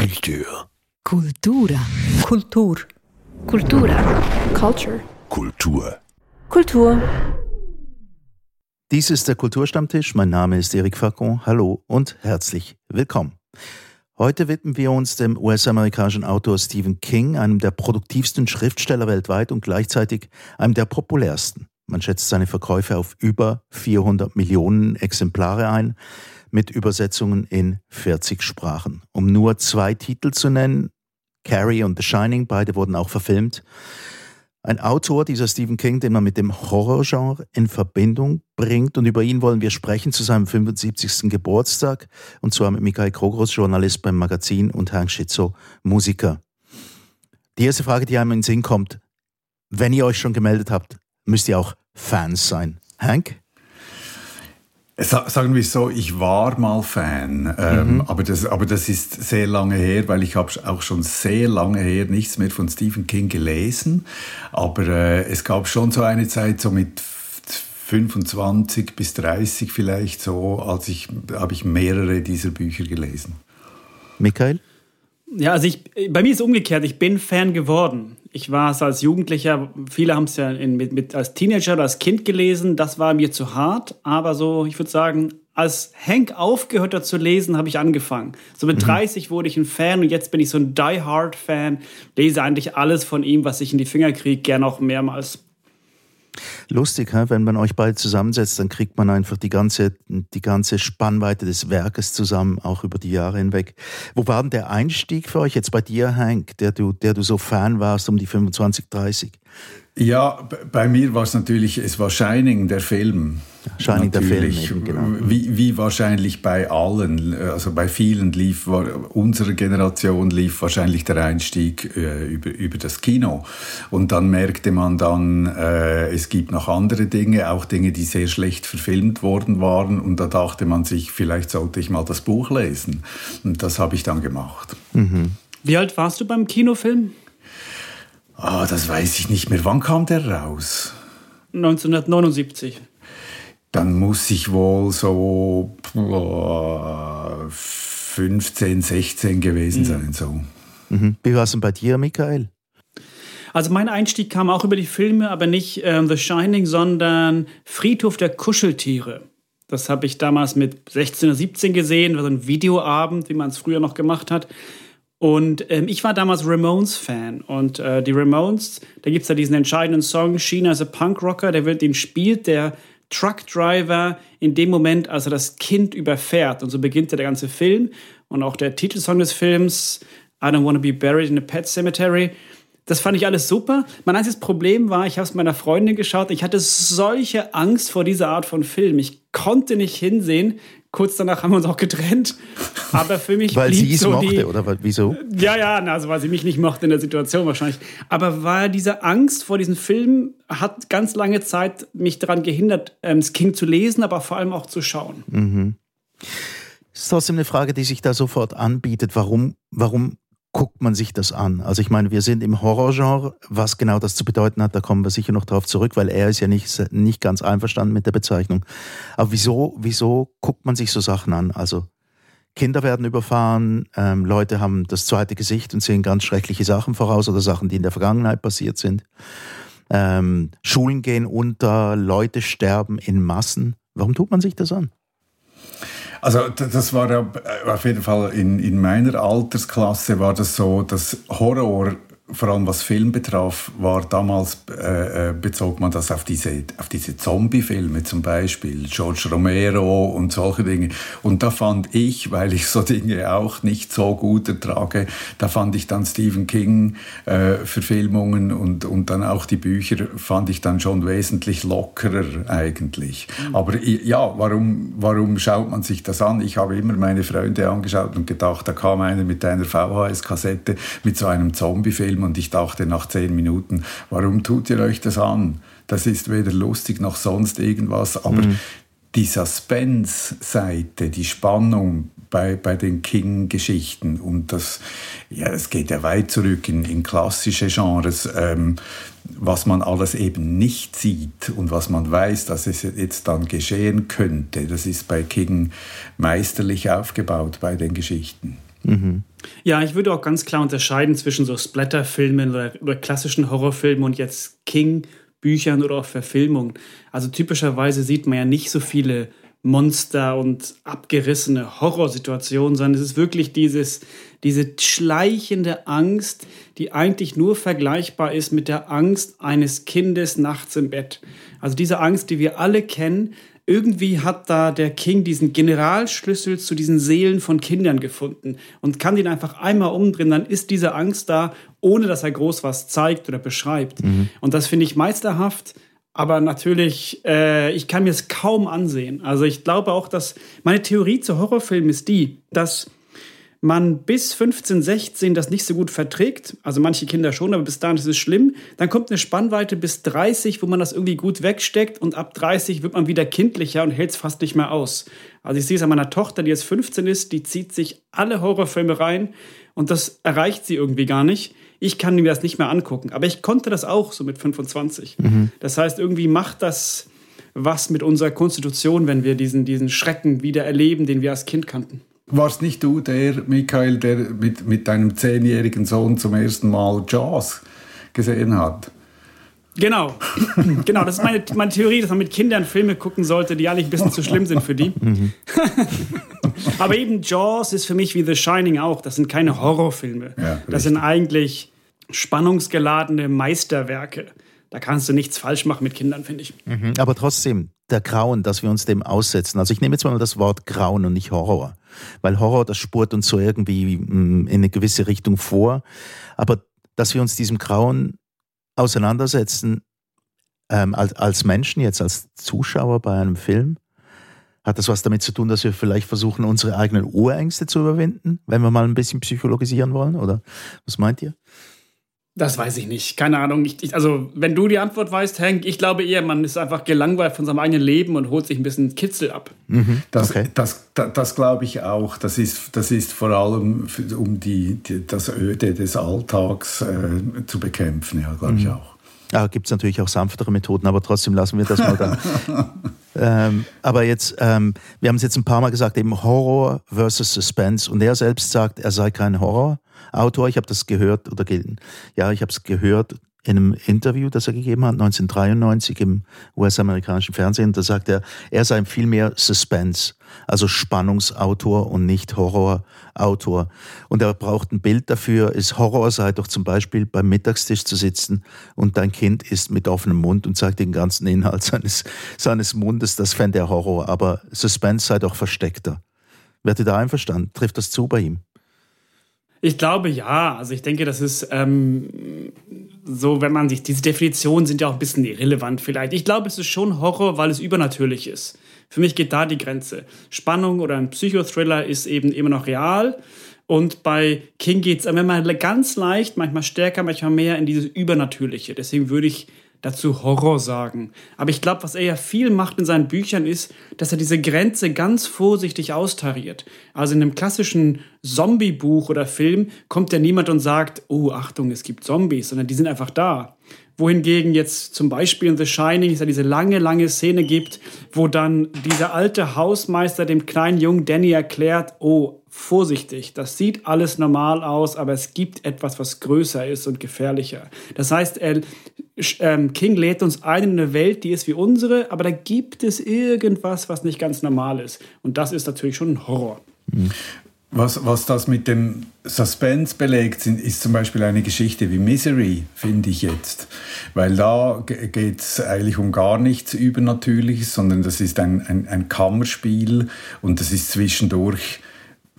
Kultur. Kultura. Kultur. Kultura. Culture. Kultur. Kultur. Dies ist der Kulturstammtisch. Mein Name ist Eric Facon. Hallo und herzlich willkommen. Heute widmen wir uns dem US-amerikanischen Autor Stephen King, einem der produktivsten Schriftsteller weltweit und gleichzeitig einem der populärsten. Man schätzt seine Verkäufe auf über 400 Millionen Exemplare ein, mit Übersetzungen in 40 Sprachen. Um nur zwei Titel zu nennen, Carrie und The Shining, beide wurden auch verfilmt. Ein Autor, dieser Stephen King, den man mit dem Horrorgenre in Verbindung bringt. Und über ihn wollen wir sprechen zu seinem 75. Geburtstag. Und zwar mit Michael Krogros, Journalist beim Magazin, und Herrn Schitzo, Musiker. Die erste Frage, die einem in den Sinn kommt, wenn ihr euch schon gemeldet habt, müsst ihr auch Fans sein. Hank? Sagen wir so, ich war mal Fan, ähm, mhm. aber, das, aber das ist sehr lange her, weil ich habe auch schon sehr lange her nichts mehr von Stephen King gelesen. Aber äh, es gab schon so eine Zeit, so mit 25 bis 30 vielleicht so, als ich habe ich mehrere dieser Bücher gelesen. Michael? Ja, also ich, bei mir ist es umgekehrt. Ich bin Fan geworden. Ich war es als Jugendlicher, viele haben es ja in, mit, mit, als Teenager oder als Kind gelesen. Das war mir zu hart. Aber so, ich würde sagen, als Hank aufgehört hat zu lesen, habe ich angefangen. So mit mhm. 30 wurde ich ein Fan und jetzt bin ich so ein Die-Hard-Fan. Lese eigentlich alles von ihm, was ich in die Finger kriege, gern auch mehrmals. Lustig, wenn man euch beide zusammensetzt, dann kriegt man einfach die ganze, die ganze Spannweite des Werkes zusammen, auch über die Jahre hinweg. Wo war denn der Einstieg für euch jetzt bei dir, Hank, der du, der du so Fan warst um die 25, 30? Ja, bei mir war es natürlich, es war Shining, der Film. Shining, der Film, eben, genau. Wie, wie wahrscheinlich bei allen, also bei vielen lief, war, unserer Generation lief wahrscheinlich der Einstieg äh, über, über das Kino. Und dann merkte man dann, äh, es gibt noch andere Dinge, auch Dinge, die sehr schlecht verfilmt worden waren. Und da dachte man sich, vielleicht sollte ich mal das Buch lesen. Und das habe ich dann gemacht. Mhm. Wie alt warst du beim Kinofilm? Ah, das weiß ich nicht mehr. Wann kam der raus? 1979. Dann muss ich wohl so 15, 16 gewesen mhm. sein. So. Mhm. Wie war es denn bei dir, Michael? Also mein Einstieg kam auch über die Filme, aber nicht ähm, The Shining, sondern Friedhof der Kuscheltiere. Das habe ich damals mit 16 oder 17 gesehen, war so ein Videoabend, wie man es früher noch gemacht hat. Und ähm, ich war damals Ramones-Fan. Und äh, die Ramones, da gibt es ja diesen entscheidenden Song, Sheena is a Punk Rocker, der wird, den spielt der Truckdriver in dem Moment, als er das Kind überfährt. Und so beginnt der ganze Film. Und auch der Titelsong des Films, I don't want to be buried in a pet cemetery. Das fand ich alles super. Mein einziges Problem war, ich habe es meiner Freundin geschaut. Ich hatte solche Angst vor dieser Art von Film. Ich konnte nicht hinsehen, Kurz danach haben wir uns auch getrennt. Aber für mich weil blieb sie es so mochte, die, oder wieso? Ja, ja, also weil sie mich nicht mochte in der Situation wahrscheinlich. Aber war diese Angst vor diesem Film hat ganz lange Zeit mich daran gehindert, ähm, King zu lesen, aber vor allem auch zu schauen. Mhm. Das ist trotzdem eine Frage, die sich da sofort anbietet. Warum, warum guckt man sich das an? Also ich meine, wir sind im Horrorgenre, was genau das zu bedeuten hat, da kommen wir sicher noch drauf zurück, weil er ist ja nicht, nicht ganz einverstanden mit der Bezeichnung. Aber wieso, wieso guckt man sich so Sachen an? Also Kinder werden überfahren, ähm, Leute haben das zweite Gesicht und sehen ganz schreckliche Sachen voraus oder Sachen, die in der Vergangenheit passiert sind. Ähm, Schulen gehen unter, Leute sterben in Massen. Warum tut man sich das an? Also das war äh, auf jeden Fall in, in meiner Altersklasse war das so, dass Horror vor allem was Film betraf, war damals äh, äh, bezog man das auf diese, auf diese Zombie-Filme zum Beispiel, George Romero und solche Dinge. Und da fand ich, weil ich so Dinge auch nicht so gut ertrage, da fand ich dann Stephen King äh, Verfilmungen und, und dann auch die Bücher fand ich dann schon wesentlich lockerer eigentlich. Mhm. Aber ja, warum, warum schaut man sich das an? Ich habe immer meine Freunde angeschaut und gedacht, da kam einer mit einer VHS-Kassette mit so einem Zombie-Film Film und ich dachte nach zehn Minuten, warum tut ihr euch das an? Das ist weder lustig noch sonst irgendwas, aber mhm. die Suspense-Seite, die Spannung bei, bei den King-Geschichten und das, ja, es geht ja weit zurück in, in klassische Genres, ähm, was man alles eben nicht sieht und was man weiß, dass es jetzt dann geschehen könnte, das ist bei King meisterlich aufgebaut bei den Geschichten. Mhm. Ja, ich würde auch ganz klar unterscheiden zwischen so Splatterfilmen oder, oder klassischen Horrorfilmen und jetzt King-Büchern oder auch Verfilmungen. Also typischerweise sieht man ja nicht so viele Monster und abgerissene Horrorsituationen, sondern es ist wirklich dieses, diese schleichende Angst, die eigentlich nur vergleichbar ist mit der Angst eines Kindes nachts im Bett. Also diese Angst, die wir alle kennen, irgendwie hat da der King diesen Generalschlüssel zu diesen Seelen von Kindern gefunden und kann den einfach einmal umdrehen, dann ist diese Angst da, ohne dass er groß was zeigt oder beschreibt. Mhm. Und das finde ich meisterhaft. Aber natürlich, äh, ich kann mir es kaum ansehen. Also ich glaube auch, dass meine Theorie zu Horrorfilmen ist die, dass man bis 15, 16 das nicht so gut verträgt, also manche Kinder schon, aber bis dahin ist es schlimm, dann kommt eine Spannweite bis 30, wo man das irgendwie gut wegsteckt und ab 30 wird man wieder kindlicher und hält es fast nicht mehr aus. Also ich sehe es an meiner Tochter, die jetzt 15 ist, die zieht sich alle Horrorfilme rein und das erreicht sie irgendwie gar nicht. Ich kann mir das nicht mehr angucken, aber ich konnte das auch so mit 25. Mhm. Das heißt, irgendwie macht das was mit unserer Konstitution, wenn wir diesen, diesen Schrecken wieder erleben, den wir als Kind kannten. Warst nicht du der, Michael, der mit, mit deinem zehnjährigen Sohn zum ersten Mal Jaws gesehen hat? Genau, genau, das ist meine, meine Theorie, dass man mit Kindern Filme gucken sollte, die eigentlich ein bisschen zu schlimm sind für die. Mhm. Aber eben Jaws ist für mich wie The Shining auch. Das sind keine Horrorfilme. Ja, das sind eigentlich spannungsgeladene Meisterwerke. Da kannst du nichts falsch machen mit Kindern, finde ich. Mhm. Aber trotzdem, der Grauen, dass wir uns dem aussetzen. Also ich nehme jetzt mal das Wort Grauen und nicht Horror. Weil Horror, das spurt uns so irgendwie mm, in eine gewisse Richtung vor. Aber dass wir uns diesem Grauen auseinandersetzen, ähm, als, als Menschen, jetzt als Zuschauer bei einem Film, hat das was damit zu tun, dass wir vielleicht versuchen, unsere eigenen Urängste zu überwinden, wenn wir mal ein bisschen psychologisieren wollen? Oder was meint ihr? Das weiß ich nicht. Keine Ahnung. Ich, ich, also, wenn du die Antwort weißt, Hank, ich glaube eher, man ist einfach gelangweilt von seinem eigenen Leben und holt sich ein bisschen Kitzel ab. Mhm. Das, okay. das, das, das glaube ich auch. Das ist, das ist vor allem, für, um die, die, das Öde des Alltags äh, zu bekämpfen, ja, glaube mhm. ich auch. Ja, gibt es natürlich auch sanftere Methoden, aber trotzdem lassen wir das mal da. ähm, aber jetzt, ähm, wir haben es jetzt ein paar Mal gesagt, eben Horror versus Suspense. Und er selbst sagt, er sei kein Horrorautor. Ich habe das gehört oder ja, ich habe es gehört in einem Interview, das er gegeben hat, 1993 im US-amerikanischen Fernsehen. Da sagt er, er sei viel mehr Suspense, also Spannungsautor und nicht Horrorautor. Und er braucht ein Bild dafür, ist Horror sei doch zum Beispiel beim Mittagstisch zu sitzen und dein Kind isst mit offenem Mund und zeigt den ganzen Inhalt seines, seines Mundes, das fände er Horror. Aber Suspense sei doch versteckter. Werdet ihr da einverstanden? Trifft das zu bei ihm? Ich glaube ja. Also ich denke, das ist ähm, so, wenn man sich, diese Definitionen sind ja auch ein bisschen irrelevant vielleicht. Ich glaube, es ist schon Horror, weil es übernatürlich ist. Für mich geht da die Grenze. Spannung oder ein Psychothriller ist eben immer noch real. Und bei King geht es manchmal ganz leicht, manchmal stärker, manchmal mehr in dieses Übernatürliche. Deswegen würde ich dazu Horror sagen. Aber ich glaube, was er ja viel macht in seinen Büchern ist, dass er diese Grenze ganz vorsichtig austariert. Also in einem klassischen Zombie-Buch oder Film kommt ja niemand und sagt, oh, Achtung, es gibt Zombies, sondern die sind einfach da. Wohingegen jetzt zum Beispiel in The Shining es ja diese lange, lange Szene gibt, wo dann dieser alte Hausmeister dem kleinen Jungen Danny erklärt, oh, vorsichtig, das sieht alles normal aus, aber es gibt etwas, was größer ist und gefährlicher. Das heißt, er, ähm, King lädt uns ein in eine Welt, die ist wie unsere, aber da gibt es irgendwas, was nicht ganz normal ist. Und das ist natürlich schon ein Horror. Mhm. Was, was das mit dem Suspense belegt, ist zum Beispiel eine Geschichte wie Misery, finde ich jetzt. Weil da geht es eigentlich um gar nichts Übernatürliches, sondern das ist ein, ein, ein Kammerspiel und das ist zwischendurch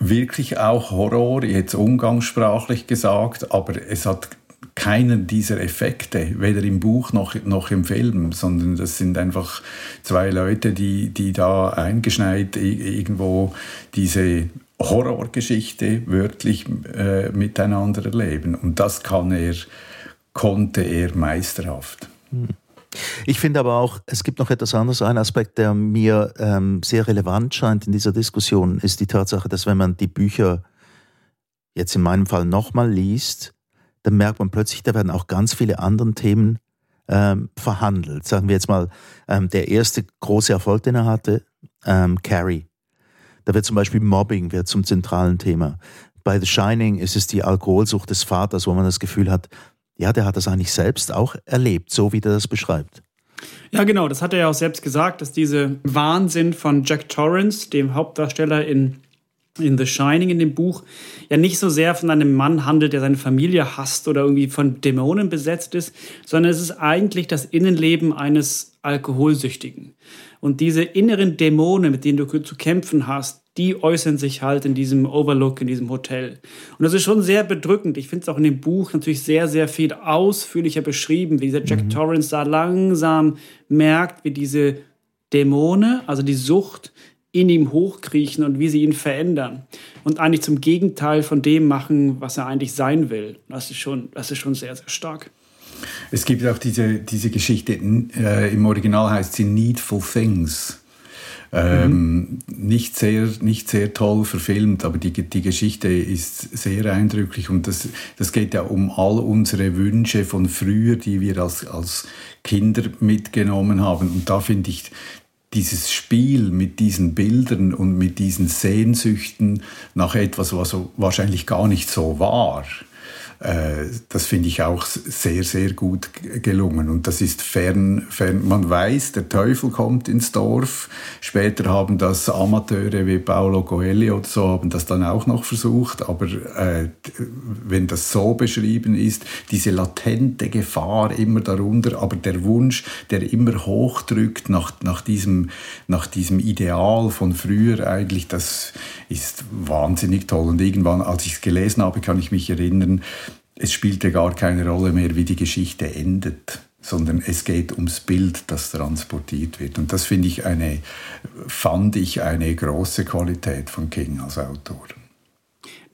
wirklich auch Horror, jetzt umgangssprachlich gesagt, aber es hat keinen dieser Effekte, weder im Buch noch, noch im Film, sondern das sind einfach zwei Leute, die, die da eingeschneit irgendwo diese Horrorgeschichte wörtlich äh, miteinander erleben. Und das kann er, konnte er meisterhaft. Hm. Ich finde aber auch, es gibt noch etwas anderes. Ein Aspekt, der mir ähm, sehr relevant scheint in dieser Diskussion, ist die Tatsache, dass wenn man die Bücher jetzt in meinem Fall nochmal liest, dann merkt man plötzlich, da werden auch ganz viele andere Themen ähm, verhandelt. Sagen wir jetzt mal, ähm, der erste große Erfolg, den er hatte, ähm, Carrie da wird zum Beispiel Mobbing wird zum zentralen Thema. bei The Shining ist es die Alkoholsucht des Vaters, wo man das Gefühl hat, ja, der hat das eigentlich selbst auch erlebt, so wie der das beschreibt. Ja, genau, das hat er ja auch selbst gesagt, dass diese Wahnsinn von Jack Torrance, dem Hauptdarsteller in, in The Shining in dem Buch, ja nicht so sehr von einem Mann handelt, der seine Familie hasst oder irgendwie von Dämonen besetzt ist, sondern es ist eigentlich das Innenleben eines Alkoholsüchtigen. Und diese inneren Dämonen, mit denen du zu kämpfen hast, die äußern sich halt in diesem Overlook, in diesem Hotel. Und das ist schon sehr bedrückend. Ich finde es auch in dem Buch natürlich sehr, sehr viel ausführlicher beschrieben, wie dieser Jack mhm. Torrance da langsam merkt, wie diese Dämonen, also die Sucht, in ihm hochkriechen und wie sie ihn verändern und eigentlich zum Gegenteil von dem machen, was er eigentlich sein will. Das ist schon, das ist schon sehr, sehr stark. Es gibt auch diese, diese Geschichte, äh, im Original heißt sie Needful Things. Ähm, mhm. nicht, sehr, nicht sehr toll verfilmt, aber die, die Geschichte ist sehr eindrücklich und das, das geht ja um all unsere Wünsche von früher, die wir als, als Kinder mitgenommen haben. Und da finde ich dieses Spiel mit diesen Bildern und mit diesen Sehnsüchten nach etwas, was wahrscheinlich gar nicht so war, das finde ich auch sehr, sehr gut gelungen. Und das ist fern, fern, man weiß, der Teufel kommt ins Dorf. Später haben das Amateure wie Paolo Coelho oder so, haben das dann auch noch versucht. Aber äh, wenn das so beschrieben ist, diese latente Gefahr immer darunter, aber der Wunsch, der immer hochdrückt nach, nach, diesem, nach diesem Ideal von früher eigentlich, das ist wahnsinnig toll. Und irgendwann, als ich es gelesen habe, kann ich mich erinnern, es spielte gar keine Rolle mehr, wie die Geschichte endet, sondern es geht ums Bild, das transportiert wird. Und das finde ich eine, fand ich eine große Qualität von King als Autor.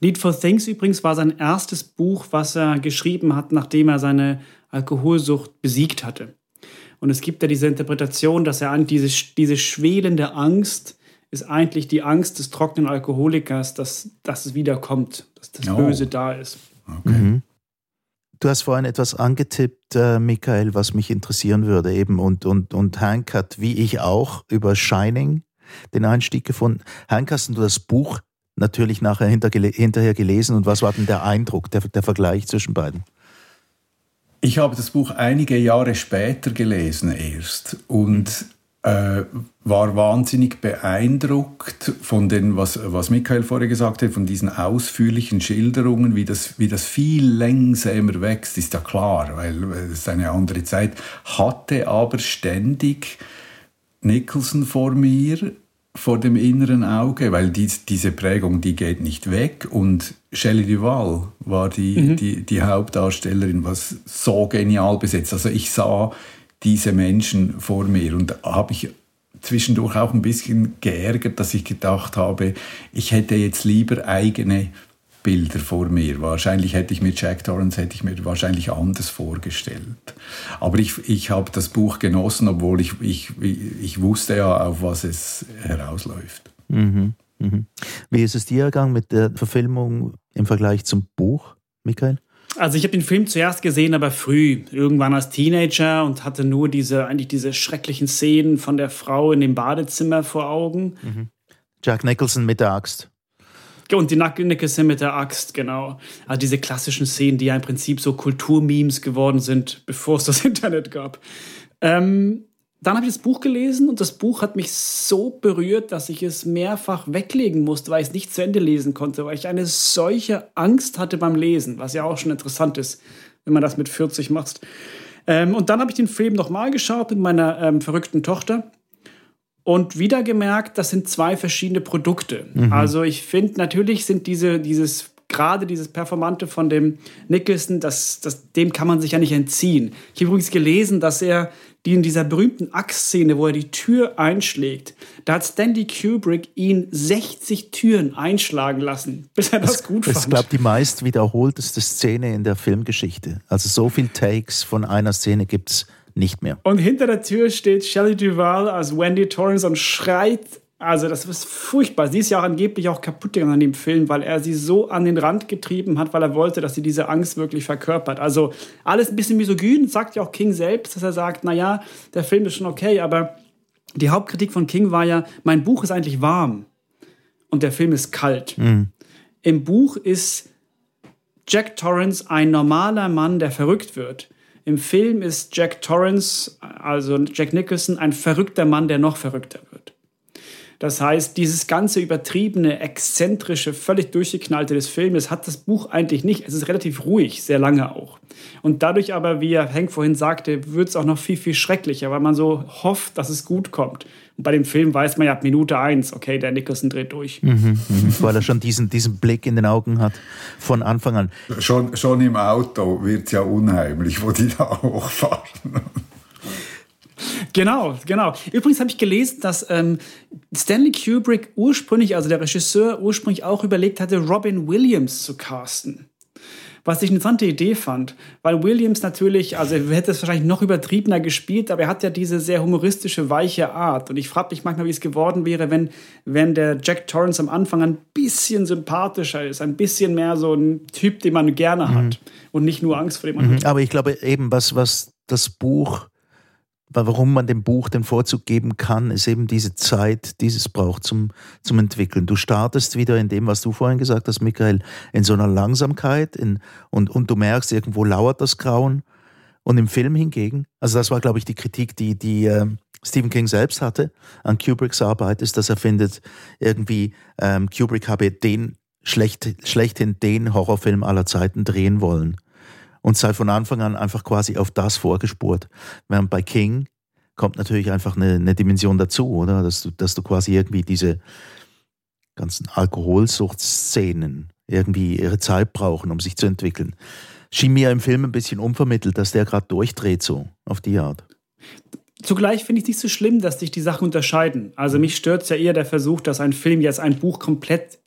Need for Things übrigens war sein erstes Buch, was er geschrieben hat, nachdem er seine Alkoholsucht besiegt hatte. Und es gibt ja diese Interpretation, dass er diese, diese schwelende Angst ist eigentlich die Angst des trockenen Alkoholikers, dass, dass es wiederkommt, dass das oh. Böse da ist. Okay. Mhm. Du hast vorhin etwas angetippt, äh, Michael, was mich interessieren würde eben. Und, und, und Hank hat, wie ich auch, über Shining den Einstieg gefunden. Hank, hast du das Buch natürlich nachher hinterher gelesen und was war denn der Eindruck, der, der Vergleich zwischen beiden? Ich habe das Buch einige Jahre später gelesen erst und äh, war wahnsinnig beeindruckt von den, was, was Michael vorher gesagt hat, von diesen ausführlichen Schilderungen, wie das, wie das viel längsamer wächst, ist ja klar, weil es ist eine andere Zeit, hatte aber ständig Nicholson vor mir, vor dem inneren Auge, weil dies, diese Prägung, die geht nicht weg und Shelley Duval war die, mhm. die, die Hauptdarstellerin, was so genial besetzt. Also ich sah diese Menschen vor mir. Und habe ich zwischendurch auch ein bisschen geärgert, dass ich gedacht habe, ich hätte jetzt lieber eigene Bilder vor mir. Wahrscheinlich hätte ich mit Jack Torrance hätte ich mir wahrscheinlich anders vorgestellt. Aber ich, ich habe das Buch genossen, obwohl ich, ich, ich wusste ja, auf was es herausläuft. Mhm, mhm. Wie ist es dir ergangen mit der Verfilmung im Vergleich zum Buch, Michael? Also ich habe den Film zuerst gesehen, aber früh, irgendwann als Teenager und hatte nur diese eigentlich diese schrecklichen Szenen von der Frau in dem Badezimmer vor Augen. Mhm. Jack Nicholson mit der Axt. Und die Nicholson mit der Axt, genau. Also diese klassischen Szenen, die ja im Prinzip so Kulturmemes geworden sind, bevor es das Internet gab. Ähm, dann habe ich das Buch gelesen und das Buch hat mich so berührt, dass ich es mehrfach weglegen musste, weil ich es nicht zu Ende lesen konnte, weil ich eine solche Angst hatte beim Lesen, was ja auch schon interessant ist, wenn man das mit 40 macht. Ähm, und dann habe ich den Film nochmal geschaut mit meiner ähm, verrückten Tochter und wieder gemerkt, das sind zwei verschiedene Produkte. Mhm. Also ich finde, natürlich sind diese, dieses gerade dieses Performante von dem Nicholson, das, das, dem kann man sich ja nicht entziehen. Ich habe übrigens gelesen, dass er die in dieser berühmten Axtszene, wo er die Tür einschlägt, da hat Stanley Kubrick ihn 60 Türen einschlagen lassen, bis er das, das gut fand. Das ist, glaube ich, die meist wiederholteste Szene in der Filmgeschichte. Also so viele Takes von einer Szene gibt es nicht mehr. Und hinter der Tür steht Shelley Duval als Wendy Torrance und schreit also das ist furchtbar. Sie ist ja auch angeblich auch kaputt gegangen an dem Film, weil er sie so an den Rand getrieben hat, weil er wollte, dass sie diese Angst wirklich verkörpert. Also alles ein bisschen misogyn, sagt ja auch King selbst, dass er sagt, naja, der Film ist schon okay, aber die Hauptkritik von King war ja, mein Buch ist eigentlich warm und der Film ist kalt. Mhm. Im Buch ist Jack Torrance ein normaler Mann, der verrückt wird. Im Film ist Jack Torrance, also Jack Nicholson, ein verrückter Mann, der noch verrückter wird. Das heißt, dieses ganze übertriebene, exzentrische, völlig durchgeknallte des Filmes hat das Buch eigentlich nicht. Es ist relativ ruhig, sehr lange auch. Und dadurch aber, wie Hank vorhin sagte, wird es auch noch viel, viel schrecklicher, weil man so hofft, dass es gut kommt. Und bei dem Film weiß man ja ab Minute eins, okay, der Nicholson dreht durch. Mhm, mhm, weil er schon diesen, diesen Blick in den Augen hat von Anfang an. Schon, schon im Auto wird es ja unheimlich, wo die da hochfahren. Genau, genau. Übrigens habe ich gelesen, dass ähm, Stanley Kubrick ursprünglich, also der Regisseur, ursprünglich auch überlegt hatte, Robin Williams zu casten. Was ich eine interessante Idee fand, weil Williams natürlich, also er hätte es wahrscheinlich noch übertriebener gespielt, aber er hat ja diese sehr humoristische, weiche Art. Und ich frage mich manchmal, wie es geworden wäre, wenn, wenn der Jack Torrance am Anfang ein bisschen sympathischer ist, ein bisschen mehr so ein Typ, den man gerne hat mhm. und nicht nur Angst vor dem man mhm. Aber ich glaube eben, was, was das Buch warum man dem Buch den Vorzug geben kann, ist eben diese Zeit, die es braucht zum, zum Entwickeln. Du startest wieder in dem, was du vorhin gesagt hast, Michael, in so einer Langsamkeit in, und, und du merkst, irgendwo lauert das Grauen. Und im Film hingegen, also das war, glaube ich, die Kritik, die, die äh, Stephen King selbst hatte an Kubricks Arbeit, ist, dass er findet, irgendwie ähm, Kubrick habe den schlecht, schlechthin den Horrorfilm aller Zeiten drehen wollen und sei von Anfang an einfach quasi auf das vorgespurt. Während bei King kommt natürlich einfach eine, eine Dimension dazu, oder? Dass du, dass du quasi irgendwie diese ganzen Alkoholsuchtszenen irgendwie ihre Zeit brauchen, um sich zu entwickeln. Schien mir im Film ein bisschen unvermittelt, dass der gerade durchdreht, so auf die Art. Zugleich finde ich es nicht so schlimm, dass sich die Sachen unterscheiden. Also mich stört es ja eher der Versuch, dass ein Film jetzt ein Buch komplett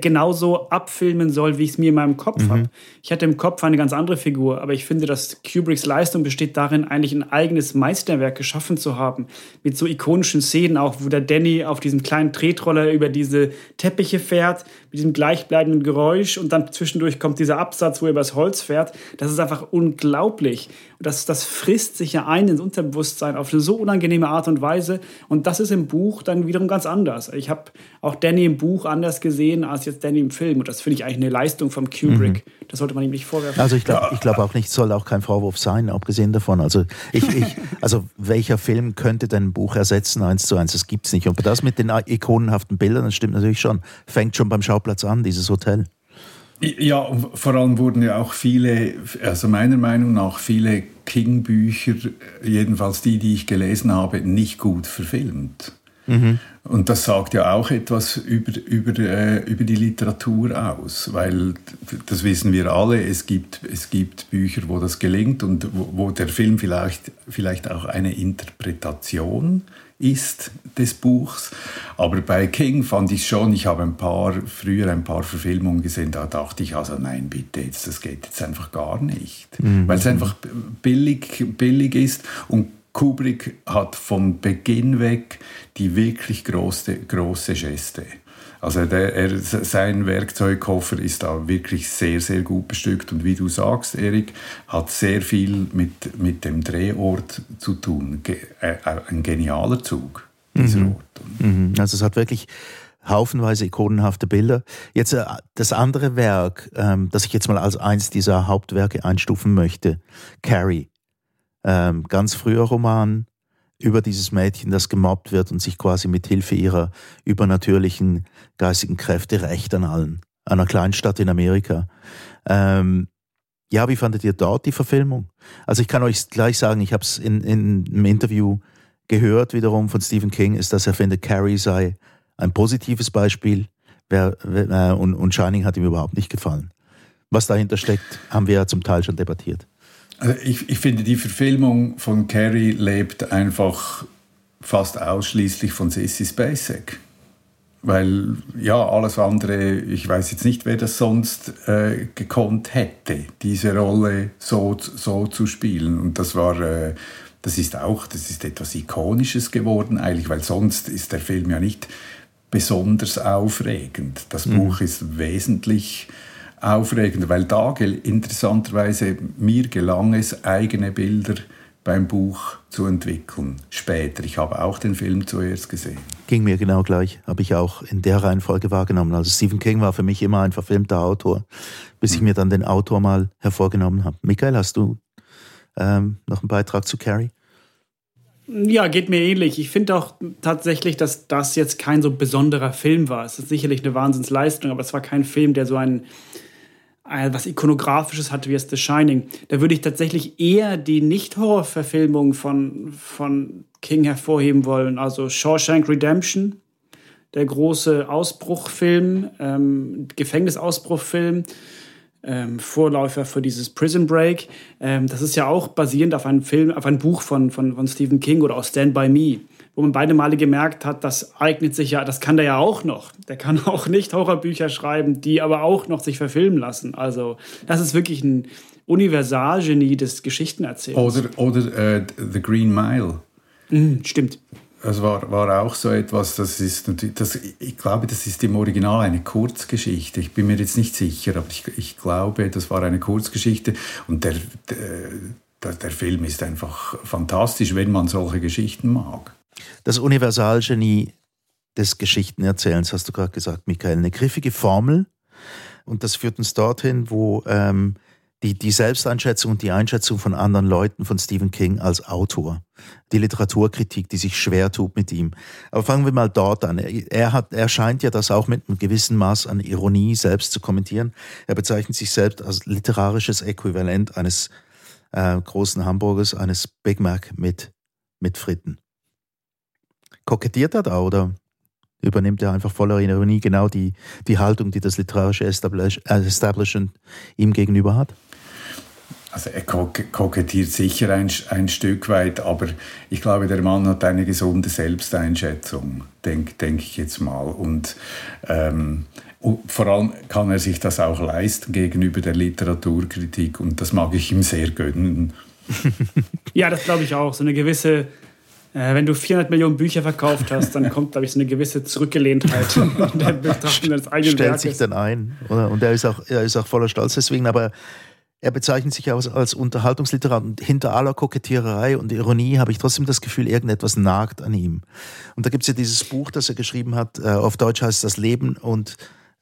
genauso abfilmen soll, wie ich es mir in meinem Kopf mhm. habe. Ich hatte im Kopf eine ganz andere Figur, aber ich finde, dass Kubricks Leistung besteht darin, eigentlich ein eigenes Meisterwerk geschaffen zu haben. Mit so ikonischen Szenen auch, wo der Danny auf diesem kleinen Tretroller über diese Teppiche fährt, mit diesem gleichbleibenden Geräusch und dann zwischendurch kommt dieser Absatz, wo er übers Holz fährt. Das ist einfach unglaublich. Und das, das frisst sich ja ein ins Unterbewusstsein auf eine so unangenehme Art und Weise. Und das ist im Buch dann wiederum ganz anders. Ich habe auch Danny im Buch anders gesehen sehen als jetzt Danny im Film. Und das finde ich eigentlich eine Leistung von Kubrick. Mhm. Das sollte man ihm nicht vorwerfen. Also ich glaube ich glaub auch nicht, soll auch kein Vorwurf sein, abgesehen davon. Also ich, ich also welcher Film könnte denn ein Buch ersetzen, eins zu eins? Das gibt es nicht. Und das mit den ikonenhaften Bildern, das stimmt natürlich schon. Fängt schon beim Schauplatz an, dieses Hotel. Ja, vor allem wurden ja auch viele, also meiner Meinung nach, viele King-Bücher, jedenfalls die, die ich gelesen habe, nicht gut verfilmt. Mhm. Und das sagt ja auch etwas über, über, äh, über die Literatur aus, weil das wissen wir alle, es gibt, es gibt Bücher, wo das gelingt und wo, wo der Film vielleicht, vielleicht auch eine Interpretation ist des Buchs. Aber bei King fand ich schon, ich habe ein paar, früher ein paar Verfilmungen gesehen, da dachte ich, also nein, bitte, jetzt, das geht jetzt einfach gar nicht. Mhm. Weil es einfach billig, billig ist und Kubrick hat von Beginn weg die wirklich große, große Geste. Also der, er, sein Werkzeugkoffer ist da wirklich sehr, sehr gut bestückt. Und wie du sagst, Erik, hat sehr viel mit, mit dem Drehort zu tun. Ge äh, ein genialer Zug, dieser mhm. Ort. Mhm. Also es hat wirklich haufenweise ikonenhafte Bilder. Jetzt äh, das andere Werk, ähm, das ich jetzt mal als eins dieser Hauptwerke einstufen möchte, Carrie ähm, ganz früher Roman über dieses Mädchen, das gemobbt wird und sich quasi mit Hilfe ihrer übernatürlichen geistigen Kräfte rächt an allen. Einer Kleinstadt in Amerika. Ähm, ja, wie fandet ihr dort die Verfilmung? Also ich kann euch gleich sagen, ich habe es in, in einem Interview gehört wiederum von Stephen King, ist, dass er findet, Carrie sei ein positives Beispiel wer, wer, und, und Shining hat ihm überhaupt nicht gefallen. Was dahinter steckt, haben wir ja zum Teil schon debattiert. Also ich, ich finde, die Verfilmung von Carrie lebt einfach fast ausschließlich von Sissy Spacek. Weil ja, alles andere, ich weiß jetzt nicht, wer das sonst äh, gekonnt hätte, diese Rolle so, so zu spielen. Und das war, äh, das ist auch, das ist etwas Ikonisches geworden eigentlich, weil sonst ist der Film ja nicht besonders aufregend. Das mhm. Buch ist wesentlich aufregend, weil da interessanterweise mir gelang es, eigene Bilder beim Buch zu entwickeln. Später. Ich habe auch den Film zuerst gesehen. Ging mir genau gleich, habe ich auch in der Reihenfolge wahrgenommen. Also Stephen King war für mich immer ein verfilmter Autor, bis ich hm. mir dann den Autor mal hervorgenommen habe. Michael, hast du ähm, noch einen Beitrag zu Carrie? Ja, geht mir ähnlich. Ich finde auch tatsächlich, dass das jetzt kein so besonderer Film war. Es ist sicherlich eine Wahnsinnsleistung, aber es war kein Film, der so ein, ein was ikonografisches hatte wie es The Shining. Da würde ich tatsächlich eher die Nicht-Horror-Verfilmung von, von King hervorheben wollen. Also Shawshank Redemption, der große Ausbruchfilm, ähm, Gefängnisausbruchfilm ähm, Vorläufer für dieses Prison Break. Ähm, das ist ja auch basierend auf einem Film, auf einem Buch von, von, von Stephen King oder auch Stand By Me, wo man beide Male gemerkt hat, das eignet sich ja, das kann der ja auch noch. Der kann auch nicht Horrorbücher schreiben, die aber auch noch sich verfilmen lassen. Also das ist wirklich ein Universalgenie des Geschichtenerzählens. Oder, oder äh, The Green Mile. Mm, stimmt. Das war, war auch so etwas, das ist das, ich glaube, das ist im Original eine Kurzgeschichte. Ich bin mir jetzt nicht sicher, aber ich, ich glaube, das war eine Kurzgeschichte und der, der, der Film ist einfach fantastisch, wenn man solche Geschichten mag. Das Universalgenie des Geschichtenerzählens, hast du gerade gesagt, Michael, eine griffige Formel. Und das führt uns dorthin, wo ähm, die, die Selbsteinschätzung und die Einschätzung von anderen Leuten von Stephen King als Autor. Die Literaturkritik, die sich schwer tut mit ihm. Aber fangen wir mal dort an. Er, hat, er scheint ja das auch mit einem gewissen Maß an Ironie selbst zu kommentieren. Er bezeichnet sich selbst als literarisches Äquivalent eines äh, großen Hamburgers, eines Big Mac mit, mit Fritten. Kokettiert er da oder übernimmt er einfach voller Ironie genau die, die Haltung, die das literarische Establishment ihm gegenüber hat? Also er kokettiert sicher ein, ein Stück weit, aber ich glaube, der Mann hat eine gesunde Selbsteinschätzung, denke denk ich jetzt mal. Und ähm, vor allem kann er sich das auch leisten gegenüber der Literaturkritik und das mag ich ihm sehr gönnen. ja, das glaube ich auch. So eine gewisse, äh, wenn du 400 Millionen Bücher verkauft hast, dann kommt, glaube ich, so eine gewisse Zurückgelehntheit in der Betrachtung deines eigenen Stellt Werkes. sich dann ein. Oder? Und er ist, auch, er ist auch voller Stolz deswegen, aber er bezeichnet sich als, als Unterhaltungsliterat und hinter aller Kokettiererei und Ironie habe ich trotzdem das Gefühl, irgendetwas nagt an ihm. Und da gibt es ja dieses Buch, das er geschrieben hat, äh, auf Deutsch heißt das Leben und,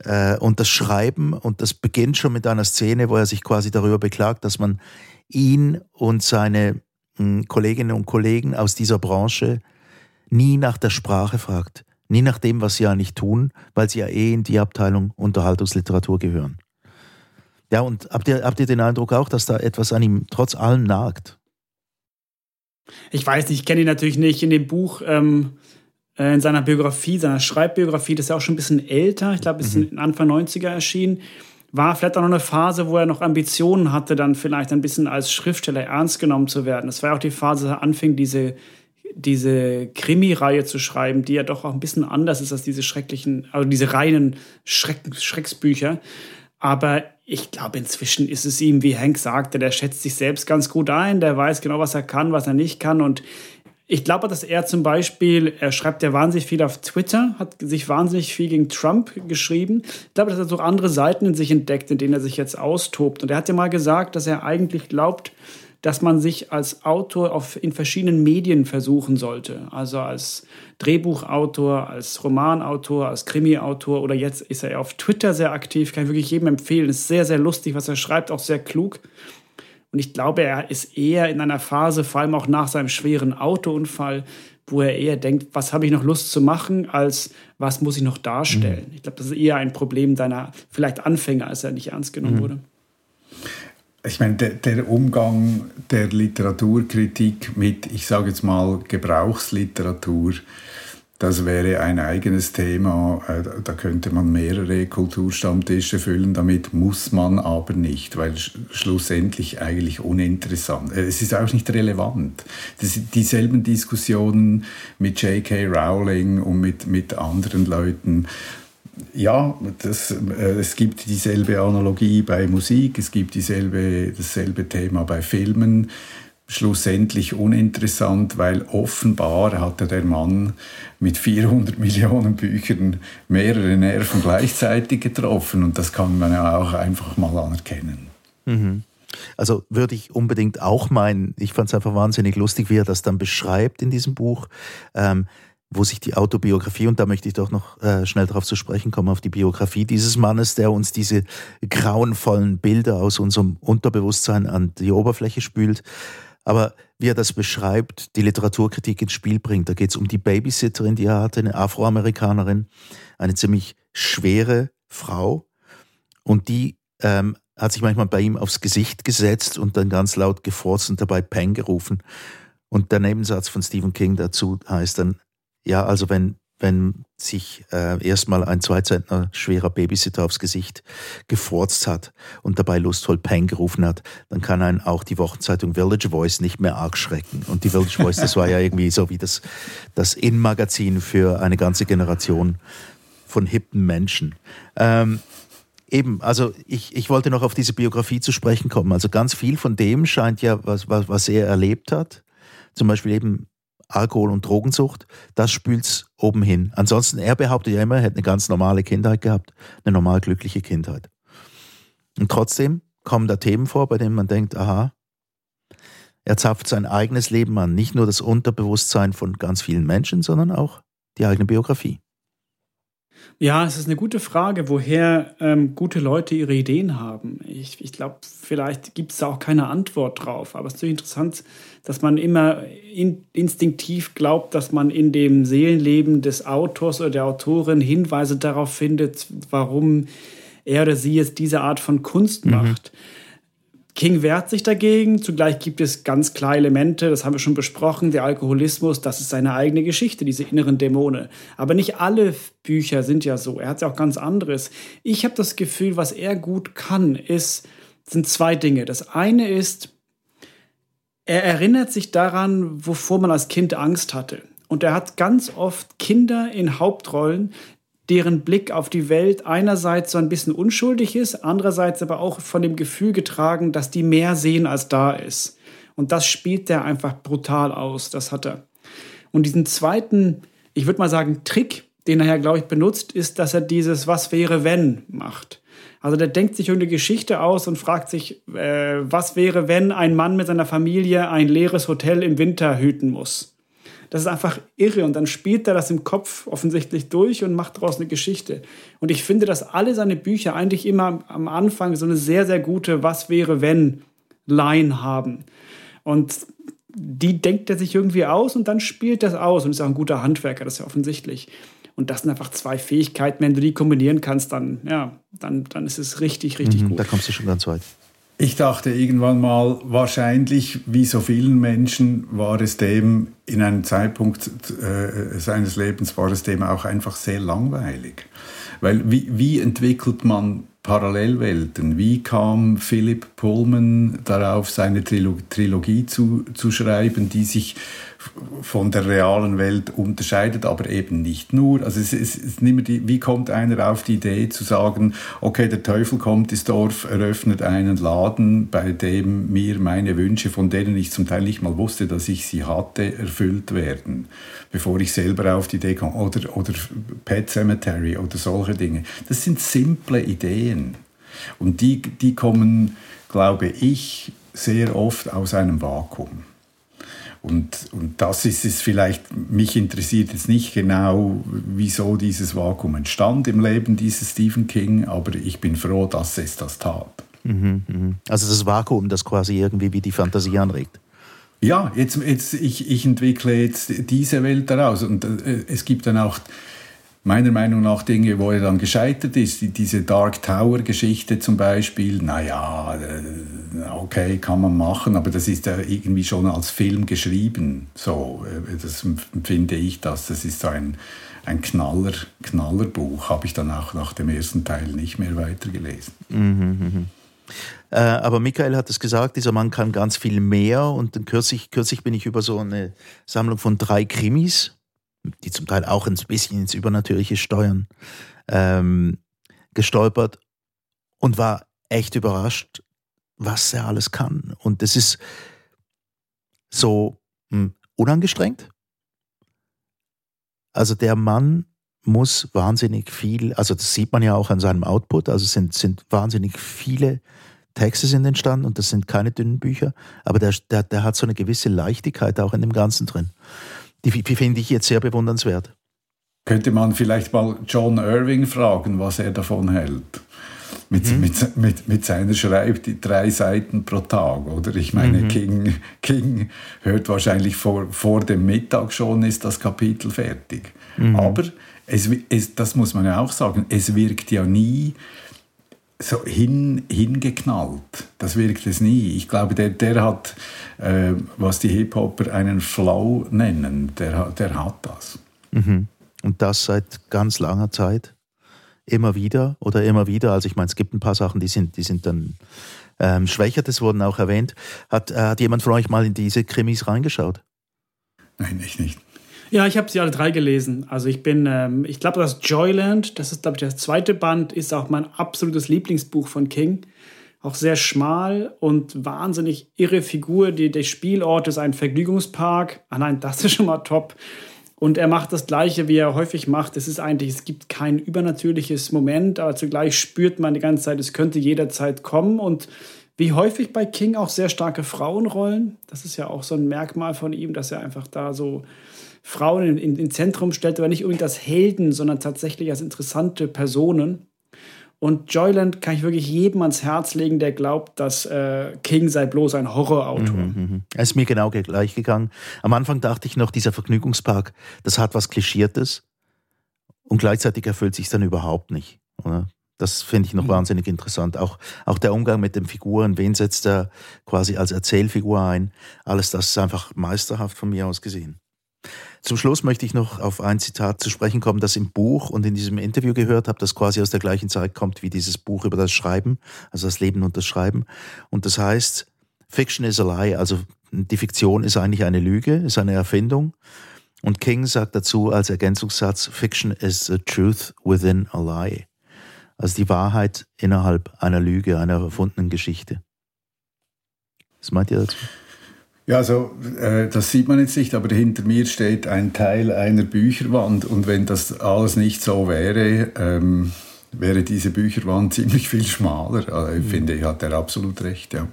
äh, und das Schreiben und das beginnt schon mit einer Szene, wo er sich quasi darüber beklagt, dass man ihn und seine mh, hm, Kolleginnen und Kollegen aus dieser Branche nie nach der Sprache fragt, nie nach dem, was sie ja nicht tun, weil sie ja eh in die Abteilung Unterhaltungsliteratur gehören. Ja, und habt ihr, habt ihr den Eindruck auch, dass da etwas an ihm trotz allem nagt? Ich weiß nicht, ich kenne ihn natürlich nicht. In dem Buch, ähm, äh, in seiner Biografie, seiner Schreibbiografie, das ist ja auch schon ein bisschen älter, ich glaube, ist mhm. Anfang 90er erschienen, war vielleicht auch noch eine Phase, wo er noch Ambitionen hatte, dann vielleicht ein bisschen als Schriftsteller ernst genommen zu werden. Das war ja auch die Phase, dass er anfing, diese, diese Krimi-Reihe zu schreiben, die ja doch auch ein bisschen anders ist als diese schrecklichen, also diese reinen Schreck Schrecksbücher. Aber ich glaube, inzwischen ist es ihm, wie Hank sagte, der schätzt sich selbst ganz gut ein, der weiß genau, was er kann, was er nicht kann. Und ich glaube, dass er zum Beispiel, er schreibt ja wahnsinnig viel auf Twitter, hat sich wahnsinnig viel gegen Trump geschrieben. Ich glaube, dass er so andere Seiten in sich entdeckt, in denen er sich jetzt austobt. Und er hat ja mal gesagt, dass er eigentlich glaubt, dass man sich als Autor auf, in verschiedenen Medien versuchen sollte. Also als Drehbuchautor, als Romanautor, als Krimiautor oder jetzt ist er auf Twitter sehr aktiv, kann ich wirklich jedem empfehlen. Ist sehr, sehr lustig, was er schreibt, auch sehr klug. Und ich glaube, er ist eher in einer Phase, vor allem auch nach seinem schweren Autounfall, wo er eher denkt, was habe ich noch Lust zu machen, als was muss ich noch darstellen. Mhm. Ich glaube, das ist eher ein Problem deiner vielleicht Anfänger, als er nicht ernst genommen mhm. wurde ich meine, der, der, Umgang der Literaturkritik mit, ich sage jetzt mal, Gebrauchsliteratur, das wäre ein eigenes Thema. Äh, da könnte man mehrere Kulturstammtische füllen. Damit muss man aber nicht, weil schlussendlich eigentlich uninteressant. Äh, es ist auch nicht relevant. Dieselben Diskussionen mit J.K. Rowling und mit, mit anderen Leuten ja, das, äh, es gibt dieselbe Analogie bei Musik, es gibt dieselbe, dasselbe Thema bei Filmen. Schlussendlich uninteressant, weil offenbar hatte der Mann mit 400 Millionen Büchern mehrere Nerven gleichzeitig getroffen und das kann man ja auch einfach mal anerkennen. Mhm. Also würde ich unbedingt auch meinen, ich fand es einfach wahnsinnig lustig, wie er das dann beschreibt in diesem Buch. Ähm, wo sich die Autobiografie, und da möchte ich doch noch äh, schnell darauf zu sprechen kommen, auf die Biografie dieses Mannes, der uns diese grauenvollen Bilder aus unserem Unterbewusstsein an die Oberfläche spült. Aber wie er das beschreibt, die Literaturkritik ins Spiel bringt. Da geht es um die Babysitterin, die er hatte, eine Afroamerikanerin, eine ziemlich schwere Frau. Und die ähm, hat sich manchmal bei ihm aufs Gesicht gesetzt und dann ganz laut gefurzt und dabei Peng gerufen. Und der Nebensatz von Stephen King dazu heißt dann, ja, also wenn, wenn sich äh, erstmal ein zwei Zentner schwerer Babysitter aufs Gesicht gefurzt hat und dabei lustvoll Peng gerufen hat, dann kann einen auch die Wochenzeitung Village Voice nicht mehr arg schrecken. Und die Village Voice, das war ja irgendwie so wie das, das In-Magazin für eine ganze Generation von hippen Menschen. Ähm, eben, also ich, ich wollte noch auf diese Biografie zu sprechen kommen. Also ganz viel von dem scheint ja, was, was, was er erlebt hat. Zum Beispiel eben Alkohol- und Drogensucht, das spült's oben hin. Ansonsten, er behauptet ja immer, er hätte eine ganz normale Kindheit gehabt, eine normal glückliche Kindheit. Und trotzdem kommen da Themen vor, bei denen man denkt, aha, er zapft sein eigenes Leben an, nicht nur das Unterbewusstsein von ganz vielen Menschen, sondern auch die eigene Biografie. Ja, es ist eine gute Frage, woher ähm, gute Leute ihre Ideen haben. Ich, ich glaube, vielleicht gibt es da auch keine Antwort drauf. Aber es ist natürlich interessant, dass man immer in, instinktiv glaubt, dass man in dem Seelenleben des Autors oder der Autorin Hinweise darauf findet, warum er oder sie jetzt diese Art von Kunst mhm. macht. King wehrt sich dagegen. Zugleich gibt es ganz klar Elemente, das haben wir schon besprochen, der Alkoholismus, das ist seine eigene Geschichte, diese inneren Dämonen. Aber nicht alle Bücher sind ja so. Er hat ja auch ganz anderes. Ich habe das Gefühl, was er gut kann, ist, sind zwei Dinge. Das eine ist, er erinnert sich daran, wovor man als Kind Angst hatte. Und er hat ganz oft Kinder in Hauptrollen, deren Blick auf die Welt einerseits so ein bisschen unschuldig ist, andererseits aber auch von dem Gefühl getragen, dass die mehr sehen, als da ist. Und das spielt er einfach brutal aus, das hat er. Und diesen zweiten, ich würde mal sagen, Trick, den er ja, glaube ich, benutzt, ist, dass er dieses Was wäre, wenn macht. Also der denkt sich eine Geschichte aus und fragt sich, äh, was wäre, wenn ein Mann mit seiner Familie ein leeres Hotel im Winter hüten muss. Das ist einfach irre. Und dann spielt er das im Kopf offensichtlich durch und macht daraus eine Geschichte. Und ich finde, dass alle seine Bücher eigentlich immer am Anfang so eine sehr, sehr gute Was wäre, wenn Line haben. Und die denkt er sich irgendwie aus und dann spielt das aus und ist auch ein guter Handwerker, das ist ja offensichtlich. Und das sind einfach zwei Fähigkeiten. Wenn du die kombinieren kannst, dann, ja, dann, dann ist es richtig, richtig mhm, gut. Da kommst du schon ganz weit. Ich dachte irgendwann mal, wahrscheinlich, wie so vielen Menschen, war es dem in einem Zeitpunkt äh, seines Lebens, war es dem auch einfach sehr langweilig. Weil wie, wie entwickelt man Parallelwelten? Wie kam Philip Pullman darauf, seine Trilogie zu, zu schreiben, die sich von der realen Welt unterscheidet, aber eben nicht nur. Also es ist, es ist nicht die, wie kommt einer auf die Idee zu sagen, okay, der Teufel kommt ins Dorf, eröffnet einen Laden, bei dem mir meine Wünsche, von denen ich zum Teil nicht mal wusste, dass ich sie hatte, erfüllt werden, bevor ich selber auf die Idee komme. Oder, oder Pet Cemetery oder solche Dinge. Das sind simple Ideen. Und die, die kommen, glaube ich, sehr oft aus einem Vakuum. Und, und das ist es vielleicht, mich interessiert jetzt nicht genau, wieso dieses Vakuum entstand im Leben dieses Stephen King, aber ich bin froh, dass es das tat. Mhm, mhm. Also das Vakuum, das quasi irgendwie wie die Fantasie anregt. Ja, jetzt, jetzt ich, ich entwickle jetzt diese Welt daraus und äh, es gibt dann auch meiner Meinung nach Dinge, wo er dann gescheitert ist. Diese Dark Tower-Geschichte zum Beispiel, naja, äh, okay, kann man machen, aber das ist ja irgendwie schon als Film geschrieben. So, äh, das empfinde ich das. Das ist so ein, ein Knaller, Knallerbuch. Habe ich dann auch nach dem ersten Teil nicht mehr weitergelesen. Mhm, mh. Äh, aber Michael hat es gesagt, dieser Mann kann ganz viel mehr. Und kürzlich, kürzlich bin ich über so eine Sammlung von drei Krimis die zum Teil auch ein bisschen ins Übernatürliche steuern, ähm, gestolpert und war echt überrascht, was er alles kann. Und das ist so mh, hm, unangestrengt. Also der Mann muss wahnsinnig viel, also das sieht man ja auch an seinem Output, also sind, sind wahnsinnig viele Texte sind entstanden und das sind keine dünnen Bücher, aber der, der, der hat so eine gewisse Leichtigkeit auch in dem Ganzen drin. Die, die finde ich jetzt sehr bewundernswert. Könnte man vielleicht mal John Irving fragen, was er davon hält. Mit, mhm. mit, mit, mit seiner schreibt die drei Seiten pro Tag, oder? Ich meine, mhm. King, King hört wahrscheinlich vor, vor dem Mittag schon, ist das Kapitel fertig. Mhm. Aber es, es, das muss man ja auch sagen, es wirkt ja nie so hin, hingeknallt. Das wirkt es nie. Ich glaube, der, der hat, äh, was die Hip-Hopper einen Flow nennen, der, der hat das. Mhm. Und das seit ganz langer Zeit? Immer wieder oder immer wieder? Also ich meine, es gibt ein paar Sachen, die sind, die sind dann ähm, schwächer, das wurden auch erwähnt. Hat, äh, hat jemand von euch mal in diese Krimis reingeschaut? Nein, ich nicht. Ja, ich habe sie alle drei gelesen. Also ich bin, ähm, ich glaube, das Joyland, das ist, glaube ich, das zweite Band, ist auch mein absolutes Lieblingsbuch von King. Auch sehr schmal und wahnsinnig irre Figur. Die, der Spielort ist ein Vergnügungspark. Ah nein, das ist schon mal top. Und er macht das Gleiche, wie er häufig macht. Es ist eigentlich, es gibt kein übernatürliches Moment, aber zugleich spürt man die ganze Zeit, es könnte jederzeit kommen. Und wie häufig bei King auch sehr starke Frauenrollen. Das ist ja auch so ein Merkmal von ihm, dass er einfach da so Frauen in, in, Zentrum stellt, aber nicht unbedingt als Helden, sondern tatsächlich als interessante Personen. Und Joyland kann ich wirklich jedem ans Herz legen, der glaubt, dass äh, King sei bloß ein Horrorautor. Mhm, mhm. Es ist mir genau gleich gegangen. Am Anfang dachte ich noch, dieser Vergnügungspark, das hat was Klischiertes. Und gleichzeitig erfüllt sich dann überhaupt nicht. Oder? Das finde ich noch mhm. wahnsinnig interessant. Auch, auch der Umgang mit den Figuren, wen setzt er quasi als Erzählfigur ein? Alles das ist einfach meisterhaft von mir aus gesehen. Zum Schluss möchte ich noch auf ein Zitat zu sprechen kommen, das im Buch und in diesem Interview gehört habe, das quasi aus der gleichen Zeit kommt wie dieses Buch über das Schreiben, also das Leben und das Schreiben. Und das heißt, Fiction is a lie, also die Fiktion ist eigentlich eine Lüge, ist eine Erfindung. Und King sagt dazu als Ergänzungssatz, Fiction is the truth within a lie. Also die Wahrheit innerhalb einer Lüge, einer erfundenen Geschichte. Was meint ihr dazu? Ja, also äh, das sieht man jetzt nicht, aber hinter mir steht ein Teil einer Bücherwand und wenn das alles nicht so wäre, ähm, wäre diese Bücherwand ziemlich viel schmaler. Also ich mhm. finde, ich hat er absolut recht, ja.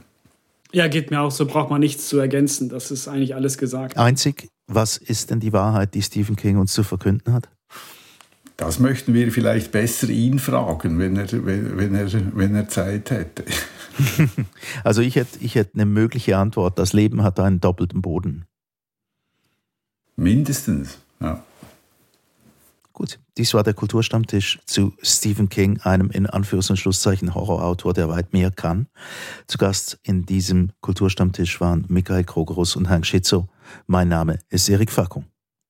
Ja, geht mir auch so, braucht man nichts zu ergänzen. Das ist eigentlich alles gesagt. Einzig, was ist denn die Wahrheit, die Stephen King uns zu verkünden hat? Das möchten wir vielleicht besser ihn fragen, wenn er, wenn er, wenn er Zeit hätte. also ich hätte, ich hätte eine mögliche Antwort. Das Leben hat einen doppelten Boden. Mindestens, ja. Gut, dies war der Kulturstammtisch zu Stephen King, einem in Anführungs- und Schlusszeichen Horrorautor, der weit mehr kann. Zu Gast in diesem Kulturstammtisch waren Michael Krogerus und Hank Schitzo. Mein Name ist Erik Fackung.